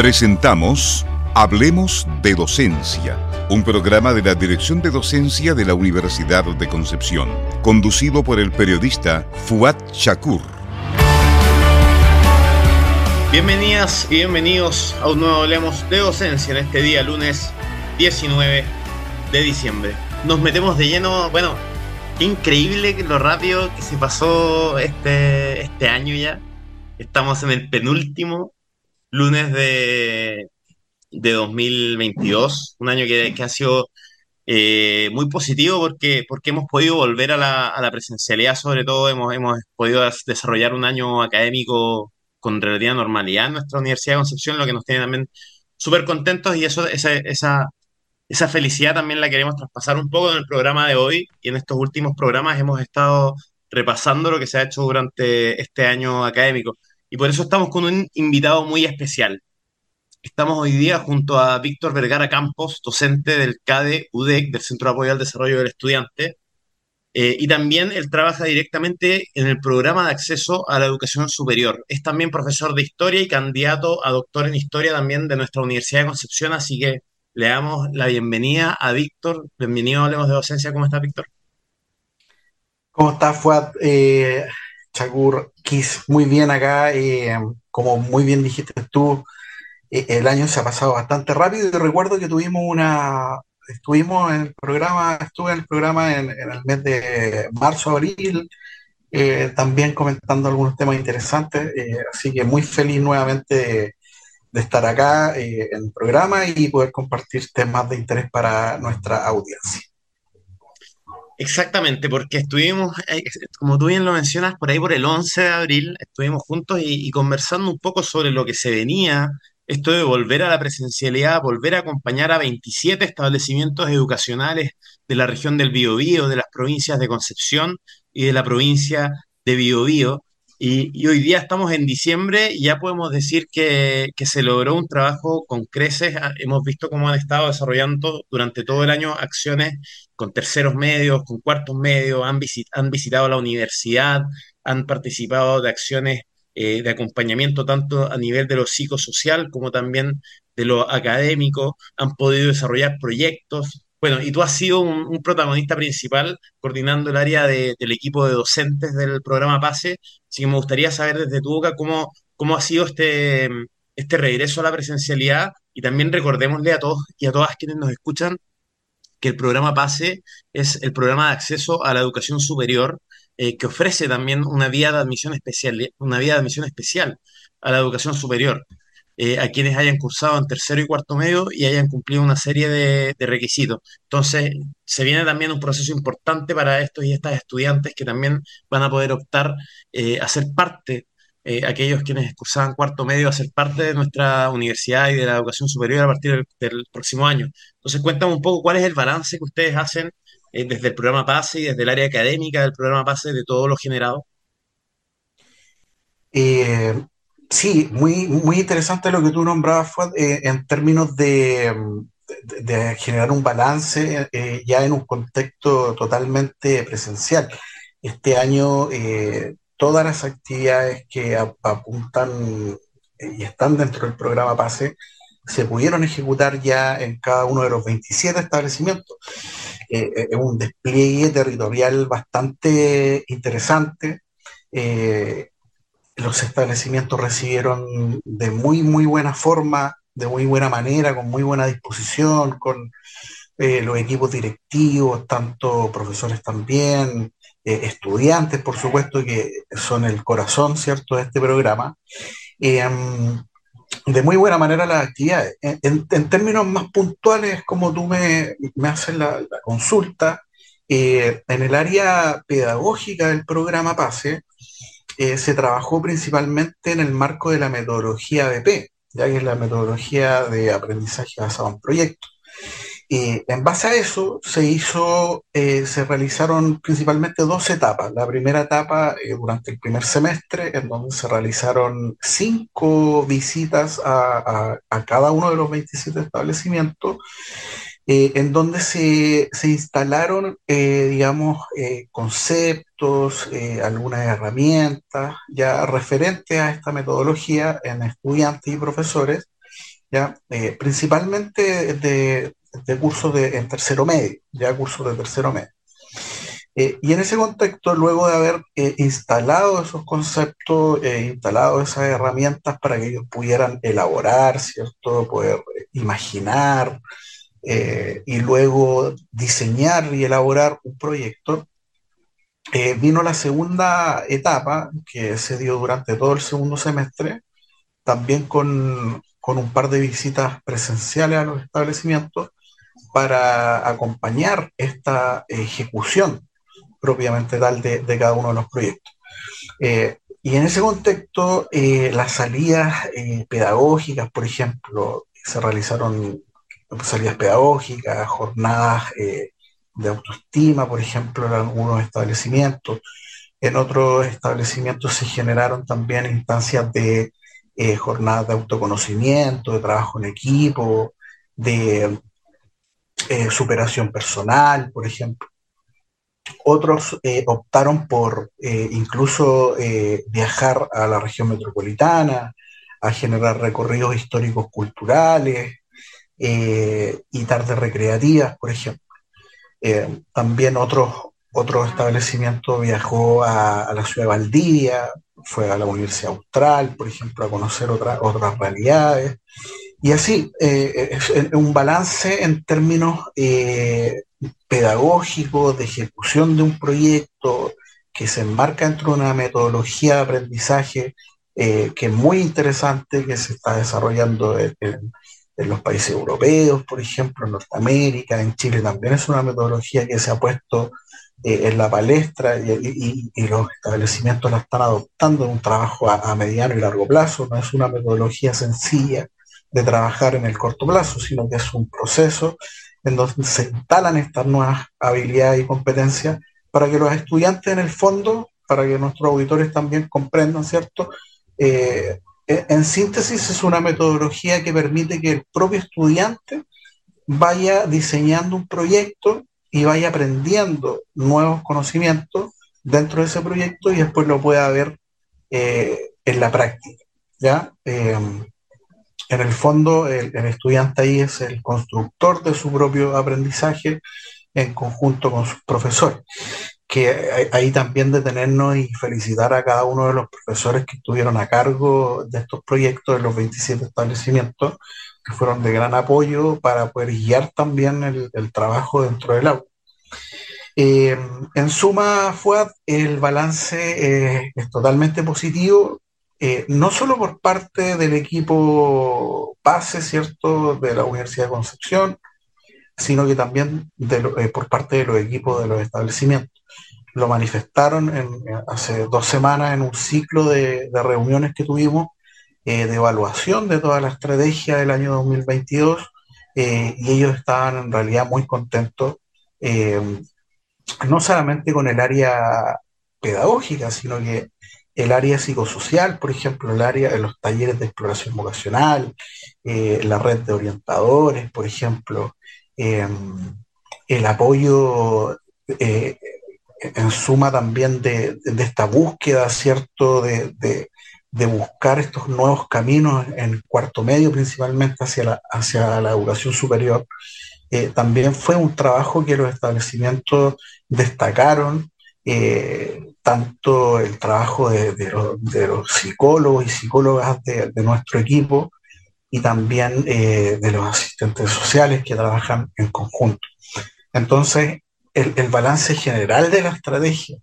Presentamos Hablemos de Docencia, un programa de la Dirección de Docencia de la Universidad de Concepción, conducido por el periodista Fuad Shakur. Bienvenidas y bienvenidos a un nuevo Hablemos de Docencia en este día, lunes 19 de diciembre. Nos metemos de lleno, bueno, increíble lo rápido que se pasó este, este año ya. Estamos en el penúltimo lunes de, de 2022, un año que, ha sido eh, muy positivo porque, porque hemos podido volver a la, a la presencialidad, sobre todo hemos, hemos podido desarrollar un año académico con relativa normalidad en nuestra Universidad de Concepción, lo que nos tiene también súper contentos y eso, esa, esa, esa felicidad también la queremos traspasar un poco en el programa de hoy y en estos últimos programas hemos estado repasando lo que se ha hecho durante este año académico. Y por eso estamos con un invitado muy especial. Estamos hoy día junto a Víctor Vergara Campos, docente del CADE UDEC, del Centro de Apoyo al Desarrollo del Estudiante, eh, y también él trabaja directamente en el programa de acceso a la educación superior. Es también profesor de historia y candidato a doctor en historia también de nuestra Universidad de Concepción, así que le damos la bienvenida a Víctor. Bienvenido a Hablemos de Docencia. ¿Cómo está, Víctor? ¿Cómo está, Fuad? Eh, Chagur Kiss, muy bien acá. Eh, como muy bien dijiste tú, el año se ha pasado bastante rápido y recuerdo que tuvimos una, estuvimos en el programa, estuve en el programa en, el mes de marzo, abril, eh, también comentando algunos temas interesantes, eh, así que muy feliz nuevamente de, estar acá eh, en el programa y poder compartir temas de interés para nuestra audiencia. Exactamente, porque estuvimos, como tú bien lo mencionas, por ahí por el 11 de abril, estuvimos juntos y conversando un poco sobre lo que se venía esto de volver a la presencialidad, volver a acompañar a 27 establecimientos educacionales de la región del Biobío, de las provincias de Concepción y de la provincia de Biobío. Y, hoy día estamos en diciembre y ya podemos decir que, se logró un trabajo con creces. Ah, hemos visto cómo han estado desarrollando durante todo el año acciones con terceros medios, con cuartos medios, han, han visitado la universidad, han participado de acciones eh, de acompañamiento tanto a nivel de lo psicosocial como también de lo académico, han podido desarrollar proyectos. Bueno, y tú has sido un, protagonista principal coordinando el área del equipo de docentes del programa PASE, así que me gustaría saber desde tu boca cómo, cómo ha sido este, este regreso a la presencialidad y también recordémosle a todos y a todas quienes nos escuchan que el programa PASE es el programa de acceso a la educación superior eh, que ofrece también una vía de admisión especial, una vía de admisión especial a la educación superior, eh, a quienes hayan cursado en tercero y cuarto medio y hayan cumplido una serie de, requisitos. Entonces, se viene también un proceso importante para estos y estas estudiantes que también van a poder optar eh, a ser parte aquellos quienes cursaban cuarto medio a ser parte de nuestra universidad y de la educación superior a partir del, próximo año. Entonces, cuéntame un poco cuál es el balance que ustedes hacen eh, desde el programa PASE y desde el área académica del programa PASE de todo lo generado? Eh, sí, muy, muy interesante lo que tú nombrabas, eh, en términos de, generar un balance ya en un contexto totalmente presencial. Este año, todas las actividades que apuntan y están dentro del programa PASE se pudieron ejecutar ya en cada uno de los 27 establecimientos. Eh, eh, es un despliegue territorial bastante interesante. Eh, los establecimientos recibieron de muy, muy buena forma, de muy buena manera, con muy buena disposición, con los equipos directivos, tanto profesores también, estudiantes, por supuesto, que son el corazón, ¿cierto?, de este programa de muy buena manera las actividades. En, términos más puntuales, como tú me, me haces la, consulta, eh, en el área pedagógica del programa PASE, eh, se trabajó principalmente en el marco de la metodología BP, ya que es la metodología de aprendizaje basado en proyectos. Y en base a eso se hizo, eh, se realizaron principalmente dos etapas. La primera etapa eh, durante el primer semestre, en donde se realizaron cinco visitas a, cada uno de los 27 establecimientos, eh, en donde se, instalaron, digamos, conceptos, algunas herramientas ya referentes a esta metodología en estudiantes y profesores ¿ya? Eh, principalmente de, de, cursos de, en tercero medio, ya cursos de tercero medio. Eh, y en ese contexto, luego de haber eh, instalado esos conceptos, instalado esas herramientas para que ellos pudieran elaborar, ¿cierto? Poder imaginar y luego diseñar y elaborar un proyecto, vino la segunda etapa que se dio durante todo el segundo semestre, también con, con un par de visitas presenciales a los establecimientos para acompañar esta ejecución propiamente tal de, de cada uno de los proyectos. Eh, y en ese contexto, eh, las salidas eh, pedagógicas, por ejemplo, se realizaron salidas pedagógicas, jornadas de autoestima, por ejemplo, en algunos establecimientos. En otros establecimientos se generaron también instancias de eh, jornadas de autoconocimiento, de trabajo en equipo, de eh, superación personal, por ejemplo. Otros eh, optaron por incluso viajar a la región metropolitana, a generar recorridos históricos culturales y tardes recreativas, por ejemplo. también otros otro establecimiento viajó a, la ciudad de Valdivia, fue a la Universidad Austral, por ejemplo, a conocer otras otras realidades. Y así, eh, es un balance en términos eh, pedagógicos, de ejecución de un proyecto que se enmarca dentro de una metodología de aprendizaje eh, que es muy interesante, que se está desarrollando en, los países europeos, por ejemplo, en Norteamérica, en Chile también es una metodología que se ha puesto eh, en la palestra y, los establecimientos la están adoptando en un trabajo a, mediano y largo plazo. No es una metodología sencilla de trabajar en el corto plazo, sino que es un proceso en donde se instalan estas nuevas habilidades y competencias para que los estudiantes en el fondo, para que nuestros auditores también comprendan, ¿cierto? Eh, en síntesis es una metodología que permite que el propio estudiante vaya diseñando un proyecto y vaya aprendiendo nuevos conocimientos dentro de ese proyecto y después lo pueda ver eh, en la práctica. ¿ya? Em, en el fondo, el, estudiante ahí es el constructor de su propio aprendizaje en conjunto con sus profesores. Que ahí también detenernos y felicitar a cada uno de los profesores que estuvieron a cargo de estos proyectos en los 27 establecimientos, que fueron de gran apoyo para poder guiar también el, trabajo dentro del aula. Eh, en suma, FUAD, el balance eh, es totalmente positivo, eh, no solo por parte del equipo base, ¿cierto?, de la Universidad de Concepción, sino que también por parte de los equipos de los establecimientos. Lo manifestaron hace dos semanas en un ciclo de reuniones que tuvimos eh, de evaluación de toda la estrategia del año 2022 eh, y ellos estaban en realidad muy contentos, eh, no solamente con el área pedagógica, sino que el área psicosocial, por ejemplo, el área de los talleres de exploración vocacional, la red de orientadores, por ejemplo, el apoyo en suma también de, esta búsqueda, ¿cierto?, de, de buscar estos nuevos caminos en cuarto medio, principalmente hacia la, hacia la educación superior, eh, también fue un trabajo que los establecimientos destacaron, eh, tanto el trabajo de, los psicólogos y psicólogas de, nuestro equipo y también eh, de los asistentes sociales que trabajan en conjunto. Entonces, el, el balance general de la estrategia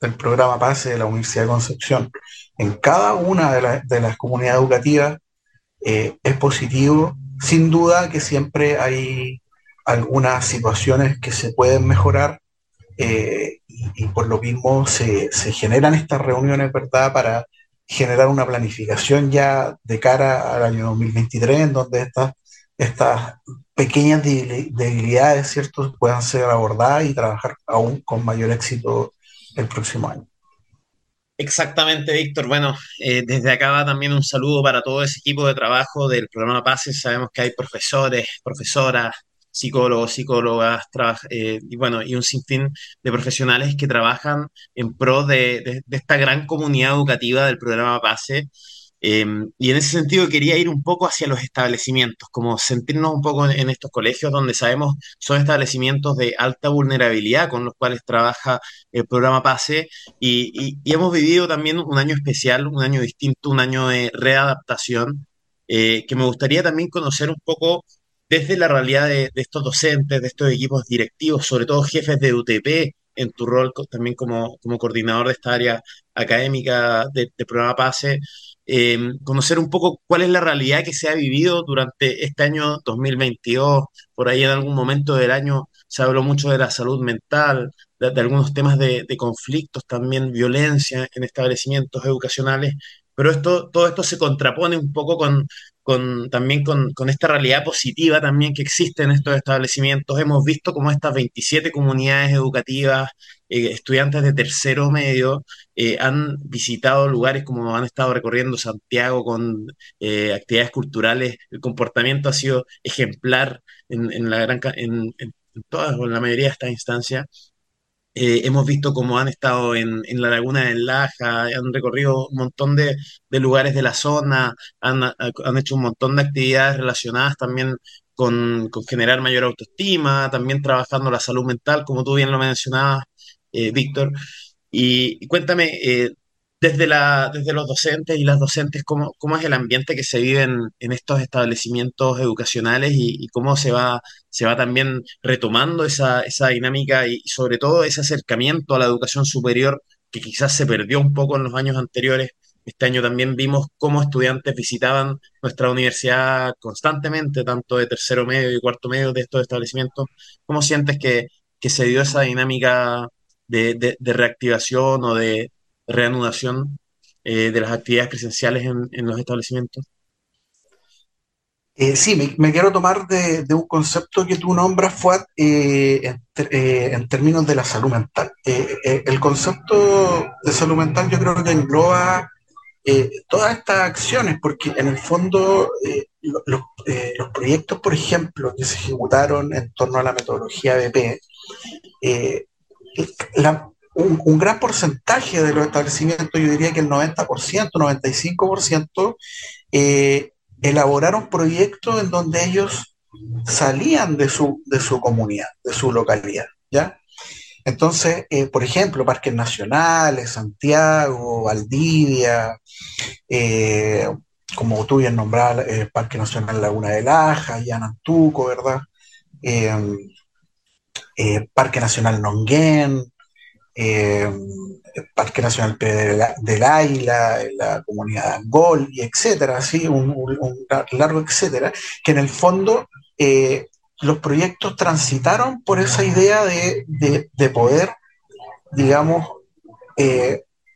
del programa PASE de la Universidad de Concepción en cada una de, las comunidades educativas eh, es positivo. Sin duda que siempre hay algunas situaciones que se pueden mejorar eh, y, por lo mismo se, generan estas reuniones, ¿verdad?, para generar una planificación ya de cara al año 2023, en donde estas, estas pequeñas debilidades, ¿cierto?, puedan ser abordadas y trabajar aún con mayor éxito el próximo año. Exactamente, Víctor. Bueno, eh, desde acá va también un saludo para todo ese equipo de trabajo del programa PASES. Sabemos que hay profesores, profesoras, psicólogos, psicólogas, eh, y bueno, y un sinfín de profesionales que trabajan en pro de, esta gran comunidad educativa del programa PASE. Em, y en ese sentido quería ir un poco hacia los establecimientos, como sentirnos un poco en, estos colegios donde sabemos son establecimientos de alta vulnerabilidad con los cuales trabaja el programa PASE y, hemos vivido también un año especial, un año distinto, un año de readaptación, eh, que me gustaría también conocer un poco desde la realidad de, estos docentes, de estos equipos directivos, sobre todo jefes de UTP, en tu rol también como, como coordinador de esta área académica del programa PASE, Em, conocer un poco cuál es la realidad que se ha vivido durante este año 2022. Por ahí en algún momento del año se habló mucho de la salud mental, de, algunos temas de, conflictos, también violencia en establecimientos educacionales, pero esto, todo esto se contrapone un poco con, también con, esta realidad positiva también que existe en estos establecimientos. Hemos visto cómo estas 27 comunidades educativas eh, estudiantes de tercero medio eh, han visitado lugares como han estado recorriendo Santiago con eh, actividades culturales. El comportamiento ha sido ejemplar en, la gran, en, todas o en la mayoría de estas instancias. Hemos visto cómo han estado en, la laguna de Laja, han recorrido un montón de, lugares de la zona, han, hecho un montón de actividades relacionadas también con, generar mayor autoestima, también trabajando la salud mental, como tú bien lo mencionabas, eh, Víctor. Y, cuéntame, eh, desde, la, desde los docentes y las docentes, ¿cómo, cómo es el ambiente que se vive en, estos establecimientos educacionales y, cómo se va, se va también retomando esa, esa dinámica y, sobre todo ese acercamiento a la educación superior que quizás se perdió un poco en los años anteriores? Este año también vimos cómo estudiantes visitaban nuestra universidad constantemente, tanto de tercero medio y cuarto medio de estos establecimientos. ¿Cómo sientes que, que se dio esa dinámica de, reactivación o de reanudación eh, de las actividades presenciales en, los establecimientos? Eh, sí, me, quiero tomar de, un concepto que tú nombras, Fuad, eh, en, términos de la salud mental. el concepto de salud mental yo creo que engloba todas estas acciones, porque en el fondo los, proyectos, por ejemplo, que se ejecutaron en torno a la metodología BP, un, gran porcentaje de los establecimientos, yo diría que el 90%, 95%, eh, elaboraron proyectos en donde ellos salían de su, de su comunidad, de su localidad, ¿ya? Entonces, eh, por ejemplo, parques nacionales, Santiago, Valdivia, eh, como tú bien nombrabas, Parque Nacional Laguna de Laja, Yanantuco, ¿verdad? Parque Nacional Nonguén, eh, Parque Nacional del Águila, la comunidad de Angol, y etcétera, así, un, largo etcétera, que en el fondo eh, los proyectos transitaron por esa idea de, poder, digamos,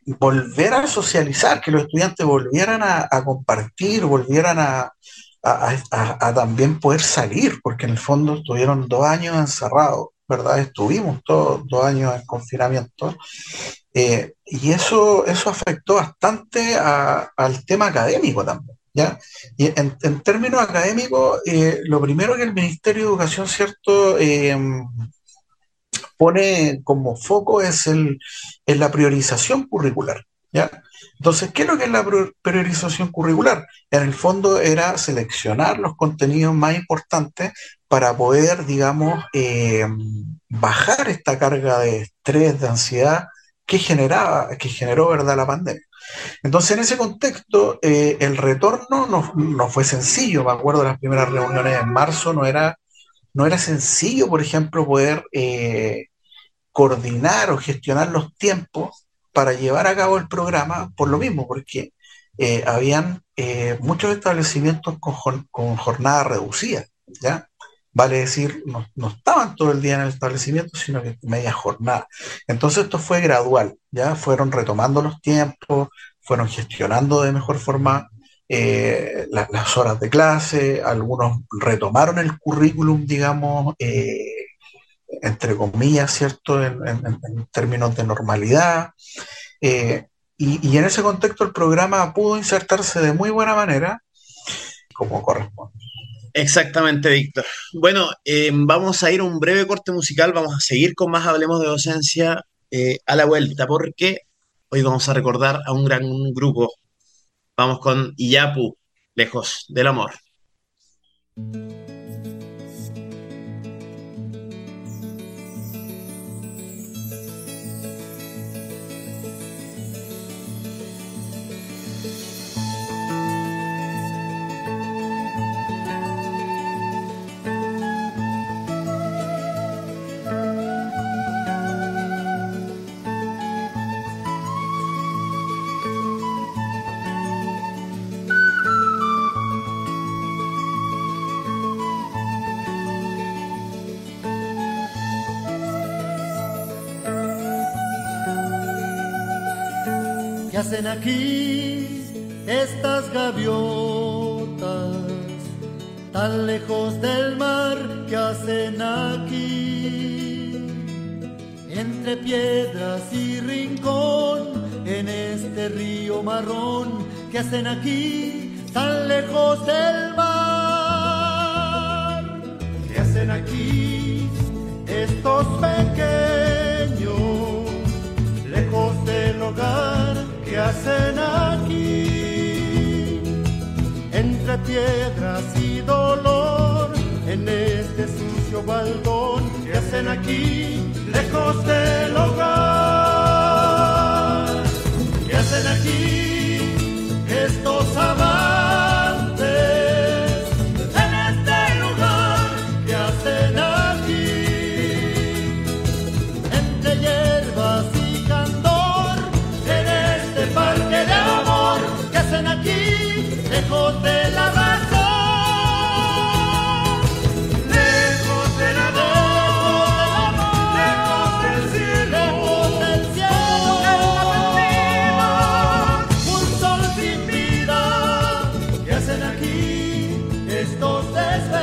volver a socializar, que los estudiantes volvieran a, compartir, volvieran a, también poder salir, porque en el fondo estuvieron dos años encerrados ¿verdad? Estuvimos todos dos años en confinamiento. Eh, y eso, eso afectó bastante al tema académico también. ¿ya? Y en, términos académicos, eh, lo primero que el Ministerio de Educación, ¿cierto? Eh, pone como foco es, el, es la priorización curricular. ¿ya? Entonces, ¿qué es lo que es la priorización curricular? En el fondo era seleccionar los contenidos más importantes para poder, digamos, eh, bajar esta carga de estrés, de ansiedad que generaba, que generó, ¿verdad?, la pandemia. Entonces, en ese contexto, eh, el retorno no, fue sencillo. Me acuerdo de las primeras reuniones en marzo, no era, no era sencillo, por ejemplo, poder eh, coordinar o gestionar los tiempos para llevar a cabo el programa por lo mismo, porque habían muchos establecimientos con, con jornada reducida, ¿ya? Vale decir, no, estaban todo el día en el establecimiento, sino que media jornada. Entonces esto fue gradual, ya fueron retomando los tiempos, fueron gestionando de mejor forma eh, las horas de clase, algunos retomaron el currículum, digamos, eh, entre comillas, ¿cierto?, en, términos de normalidad. Eh, y en ese contexto el programa pudo insertarse de muy buena manera, como corresponde. Exactamente, Víctor. Bueno, eh, vamos a ir a un breve corte musical, vamos a seguir con más Hablemos de Docencia eh, a la vuelta, porque hoy vamos a recordar a un gran grupo, Vamos con Iyapu, lejos del amor. Hacen aquí estas gaviotas tan lejos del mar que hacen aquí entre piedras y rincón en este río marrón que hacen aquí tan lejos del mar que hacen aquí estos pequeños ¿Qué hacen aquí? Entre piedras y dolor, en este sucio baldón, ¿qué hacen aquí? Lejos del hogar, ¿qué hacen aquí? Estos desvelos?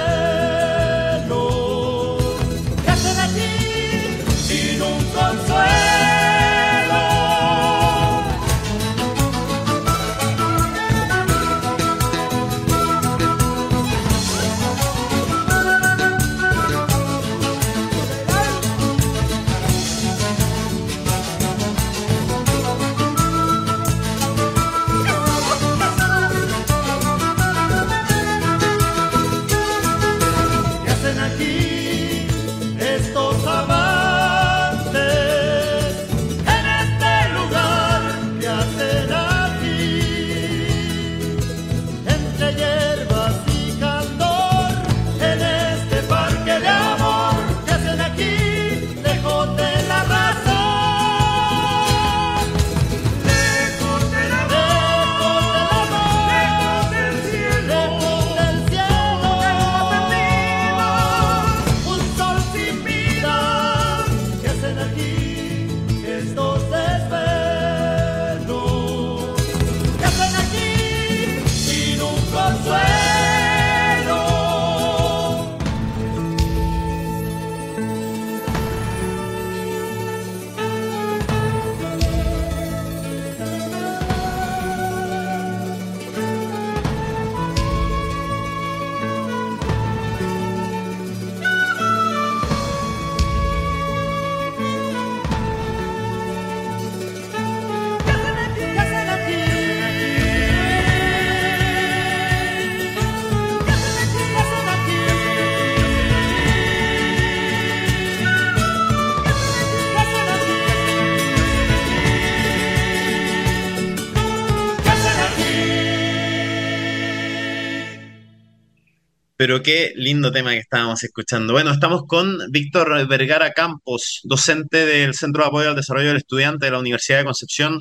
Pero qué lindo tema que estábamos escuchando. Bueno, estamos con Víctor Vergara Campos, docente del Centro de Apoyo al Desarrollo del Estudiante de la Universidad de Concepción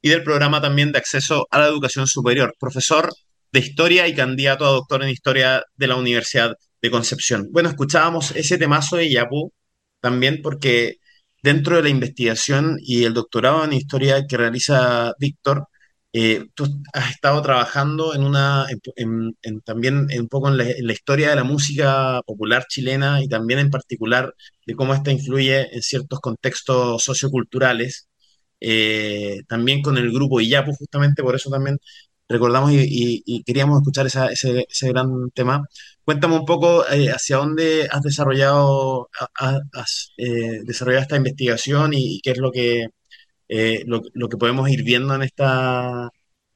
y del programa también de acceso a la educación superior, profesor de historia y candidato a doctor en historia de la Universidad de Concepción. Bueno, escuchábamos ese temazo de Yapú también porque dentro de la investigación y el doctorado en historia que realiza Víctor, eh, tú has estado trabajando en una, en- en- también un poco en la, en la historia de la música popular chilena y también en particular de cómo esta influye en ciertos contextos socioculturales. Eh, también con el grupo Iyapu, justamente por eso también recordamos y, y- y queríamos escuchar esa- ese, ese gran tema. Cuéntame un poco eh, hacia dónde has desarrollado, ha- ha- has, eh, desarrollado esta investigación y, y qué es lo que, eh, lo, que podemos ir viendo en esta,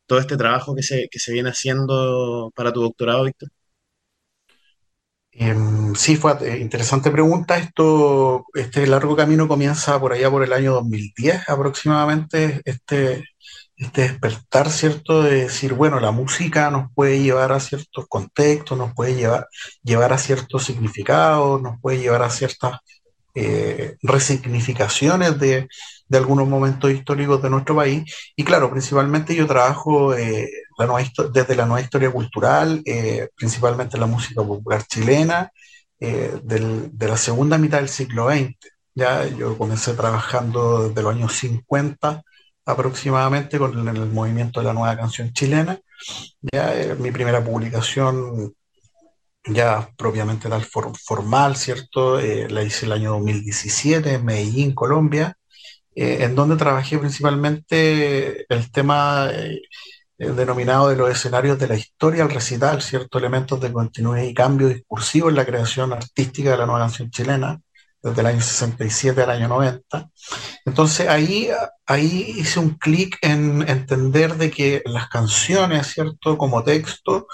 todo este trabajo que se, que se viene haciendo para tu doctorado, Víctor? Em, sí, fue eh, interesante pregunta. Esto, este largo camino comienza por allá por el año 2010 aproximadamente. Este, este despertar, ¿cierto? De decir, bueno, la música nos puede llevar a ciertos contextos, nos puede llevar, llevar a ciertos significados, nos puede llevar a ciertas eh, resignificaciones de, de, algunos momentos históricos de nuestro país. Y claro, principalmente yo trabajo eh, desde la nueva historia cultural, eh, principalmente la música popular chilena, del, de la segunda mitad del siglo XX. Ya yo comencé trabajando desde los años 50 aproximadamente con el, movimiento de la nueva canción chilena. Ya eh, mi primera publicación ya propiamente tal formal, ¿cierto? Eh, la hice el año 2017 en Medellín, Colombia, eh, en donde trabajé principalmente el tema denominado de los escenarios de la historia al recital, ¿cierto? Elementos de continuidad y cambio discursivo en la creación artística de la nueva canción chilena desde el año 67 al año 90. Entonces ahí, ahí hice un clic en entender de que las canciones, ¿cierto? Como texto,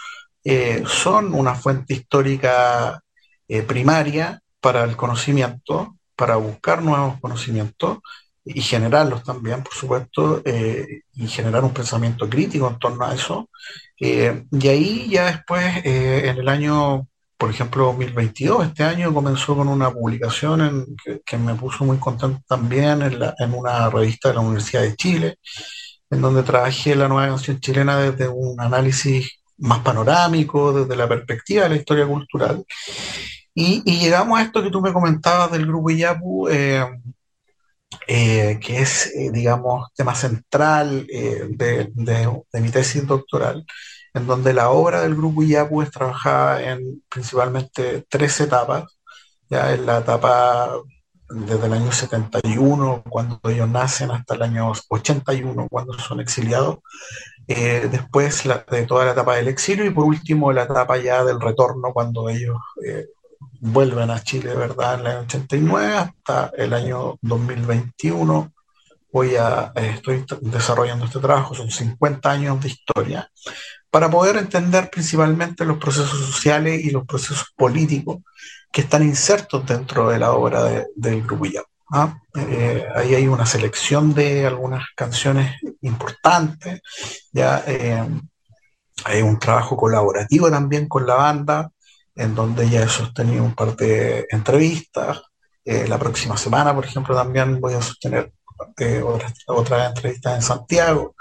eh, son una fuente histórica eh, primaria para el conocimiento, para buscar nuevos conocimientos y generarlos también, por supuesto, eh, y generar un pensamiento crítico en torno a eso. y ahí ya después, en el año por ejemplo, 2022, este año comenzó con una publicación que, me puso muy contento también en, en, una revista de la Universidad de Chile, en donde trabajé la nueva canción chilena desde un análisis más panorámico, desde la perspectiva de la historia cultural. Y, llegamos a esto que tú me comentabas del grupo Iyapu, eh, eh, que es, eh, digamos, tema central de, mi tesis doctoral en donde la obra del grupo IAPU es trabajada en principalmente tres etapas. Ya en la etapa desde el año 71, cuando ellos nacen, hasta el año 81, cuando son exiliados. Eh, después de toda la etapa del exilio y por último la etapa ya del retorno, cuando ellos eh, vuelven a Chile, ¿verdad? En el año 89 hasta el año 2021. Voy a, estoy desarrollando este trabajo, son 50 años de historia para poder entender principalmente los procesos sociales y los procesos políticos que están insertos dentro de la obra del grupo ¿ah? eh, ahí hay una selección de algunas canciones importantes, ya eh, hay un trabajo colaborativo también con la banda, en donde ya he sostenido un par de entrevistas. Eh, la próxima semana, por ejemplo, también voy a sostener otras otra entrevistas en Santiago.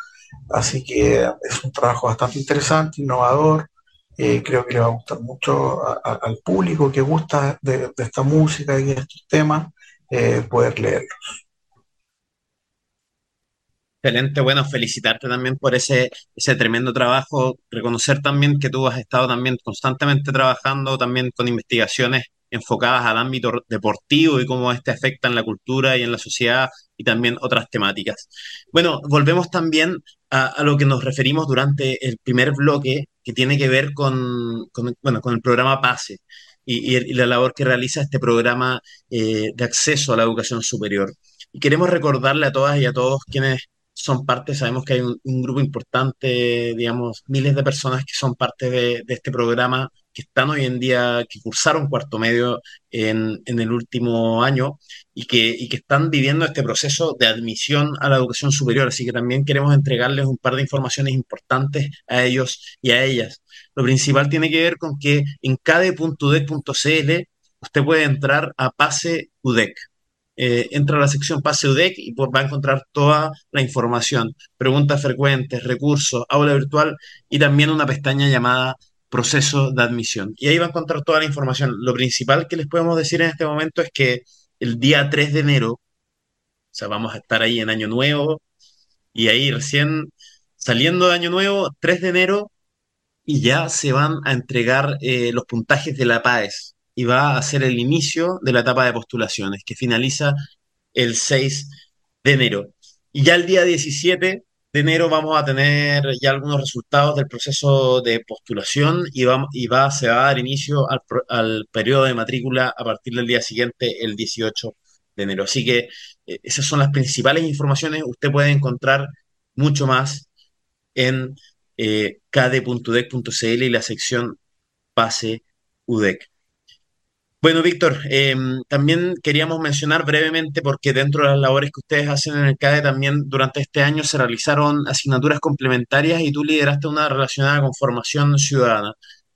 Así que es un trabajo bastante interesante, innovador. Eh, creo que le va a gustar mucho al público que gusta de, esta música y de estos temas eh, poder leerlos. Excelente, bueno, felicitarte también por ese, ese tremendo trabajo, reconocer también que tú has estado también constantemente trabajando también con investigaciones enfocadas al ámbito deportivo y cómo este afecta en la cultura y en la sociedad y también otras temáticas. Bueno, volvemos también a, lo que nos referimos durante el primer bloque, que tiene que ver con, bueno, con el programa PASE y, la labor que realiza este programa eh, de acceso a la educación superior. Y queremos recordarle a todas y a todos quienes son parte, sabemos que hay un, grupo importante, digamos, miles de personas que son parte de, este programa, que están hoy en día, que cursaron cuarto medio en, el último año y que, que están viviendo este proceso de admisión a la educación superior. Así que también queremos entregarles un par de informaciones importantes a ellos y a ellas. Lo principal tiene que ver con que en cade.udec.cl usted puede entrar a Pase UDEC eh, entra a la sección Pase UDEC y va a encontrar toda la información, preguntas frecuentes, recursos, aula virtual y también una pestaña llamada proceso de admisión. Y ahí va a encontrar toda la información. Lo principal que les podemos decir en este momento es que el día 3 de enero, o sea, vamos a estar ahí en Año Nuevo y ahí recién saliendo de Año Nuevo, 3 de enero, y ya se van a entregar eh, los puntajes de la PAES y va a ser el inicio de la etapa de postulaciones, que finaliza el 6 de enero. Y ya el día 17 de enero vamos a tener ya algunos resultados del proceso de postulación y, va, y va, se va a dar inicio al, al periodo de matrícula a partir del día siguiente, el 18 de enero. Así que eh, esas son las principales informaciones. Usted puede encontrar mucho más en eh, y la sección Pase UDEC. Bueno, Víctor, em, también queríamos mencionar brevemente, porque dentro de las labores que ustedes hacen en el CADE, también durante este año se realizaron asignaturas complementarias y tú lideraste una relacionada con formación ciudadana.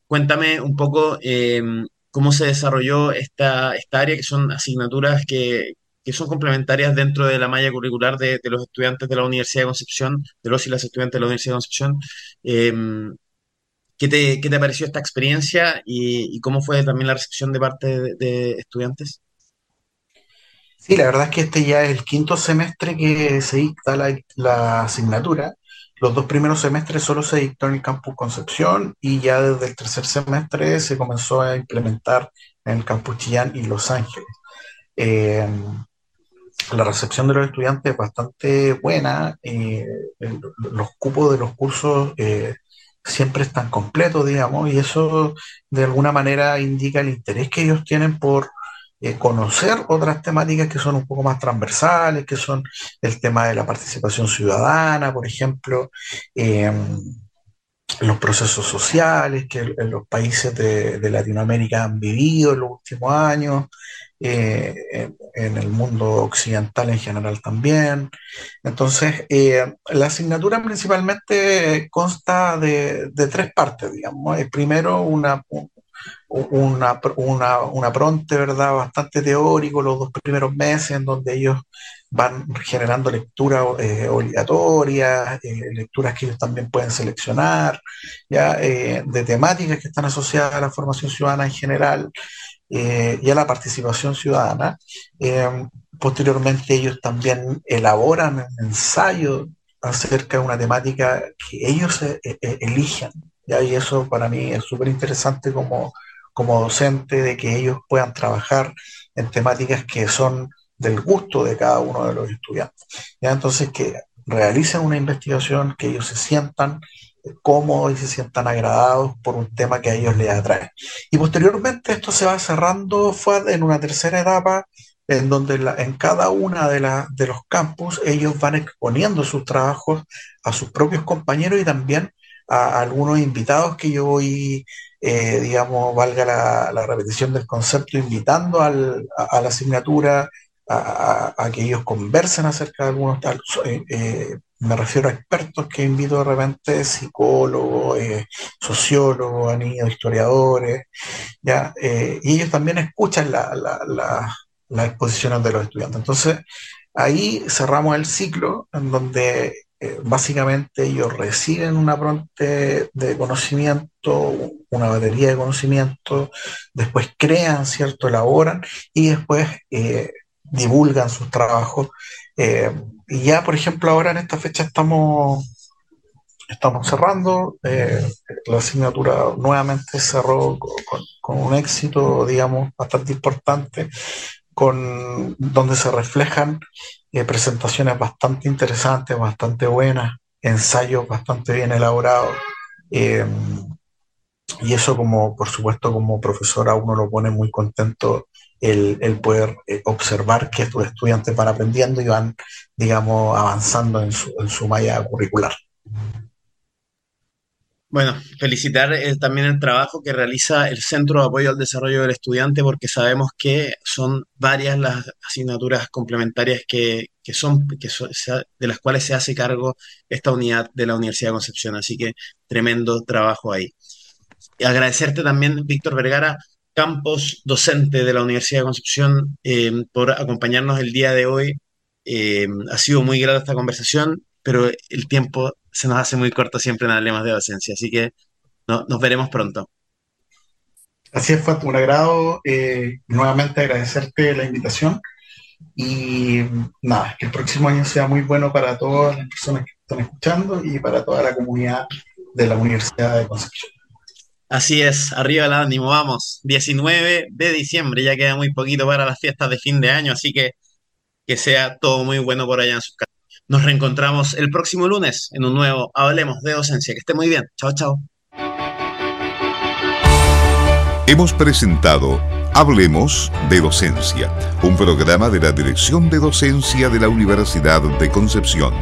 Cuéntame un poco em, cómo se desarrolló esta, área, que son asignaturas que, son complementarias dentro de la malla curricular de, los estudiantes de la Universidad de Concepción, de los y las estudiantes de la Universidad de Concepción. Eh, ¿qué, te, ¿Qué te pareció esta experiencia y, cómo fue también la recepción de parte de, estudiantes? Sí, la verdad es que este ya es el quinto semestre que se dicta la, la asignatura. Los dos primeros semestres solo se dictó en el campus Concepción y ya desde el tercer semestre se comenzó a implementar en el campus Chillán y Los Ángeles. Eh, la recepción de los estudiantes es bastante buena, eh, los cupos de los cursos eh, siempre están completos, digamos, y eso de alguna manera indica el interés que ellos tienen por eh, conocer otras temáticas que son un poco más transversales, que son el tema de la participación ciudadana, por ejemplo, eh, los procesos sociales que los países de, Latinoamérica han vivido en los últimos años, eh, en, el mundo occidental en general también. Entonces, eh, la asignatura principalmente consta de, tres partes, digamos. Eh, primero, una, una, una, una pronte, ¿verdad? Bastante teórico, los dos primeros meses, en donde ellos van generando lecturas eh, obligatorias, eh, lecturas que ellos también pueden seleccionar, ya de temáticas que están asociadas a la formación ciudadana en general, eh, y a la participación ciudadana. Eh, posteriormente ellos también elaboran ensayos acerca de una temática que ellos eh, eh eligen. ¿ya? Y eso para mí es súper interesante como, como docente, de que ellos puedan trabajar en temáticas que son del gusto de cada uno de los estudiantes. ¿ya? Entonces, que realicen una investigación, que ellos se sientan cómodos y se sientan agradados por un tema que a ellos les atrae. Y posteriormente esto se va cerrando fue en una tercera etapa en donde la, en cada una de, la, de los campus ellos van exponiendo sus trabajos a sus propios compañeros y también a, algunos invitados que yo voy, eh, digamos, valga la, repetición del concepto, invitando al, a, la asignatura, a, que ellos conversen acerca de algunos eh, eh, me refiero a expertos que invito de repente, psicólogos, eh, sociólogos, han ido historiadores, ¿ya? Eh, y ellos también escuchan las la, la, la exposiciones de los estudiantes. Entonces, ahí cerramos el ciclo en donde eh, básicamente ellos reciben una pronte de conocimiento, una batería de conocimiento, después crean, ¿cierto? Elaboran y después divulgan sus trabajos. Y ya, por ejemplo, ahora en esta fecha estamos, estamos cerrando. Eh, la asignatura nuevamente cerró con, un éxito, digamos, bastante importante, con, donde se reflejan eh, presentaciones bastante interesantes, bastante buenas, ensayos bastante bien elaborados. Eh, y eso como, por supuesto, como profesor a uno lo pone muy contento el, el poder eh, observar que estos estudiantes van aprendiendo y van, digamos, avanzando en su, en su malla curricular. Bueno, felicitar eh, también el trabajo que realiza el Centro de Apoyo al Desarrollo del Estudiante, porque sabemos que son varias las asignaturas complementarias que, que son, que son, de las cuales se hace cargo esta unidad de la Universidad de Concepción. Así que tremendo trabajo ahí. Y agradecerte también, Víctor Vergara, campos docente de la Universidad de Concepción, eh, por acompañarnos el día de hoy. Eh, ha sido muy grata esta conversación, pero el tiempo se nos hace muy corto siempre en Hablemos de Docencia, así que no, nos veremos pronto. Así es, fue un agrado. Eh, nuevamente agradecerte la invitación y nada, que el próximo año sea muy bueno para todas las personas que están escuchando y para toda la comunidad de la Universidad de Concepción. Así es, arriba el ánimo, vamos. 19 de diciembre, ya queda muy poquito para las fiestas de fin de año, así que que sea todo muy bueno por allá en sus casas. Nos reencontramos el próximo lunes en un nuevo Hablemos de Docencia. Que esté muy bien. Chao, chao. Hemos presentado Hablemos de Docencia, un programa de la Dirección de Docencia de la Universidad de Concepción.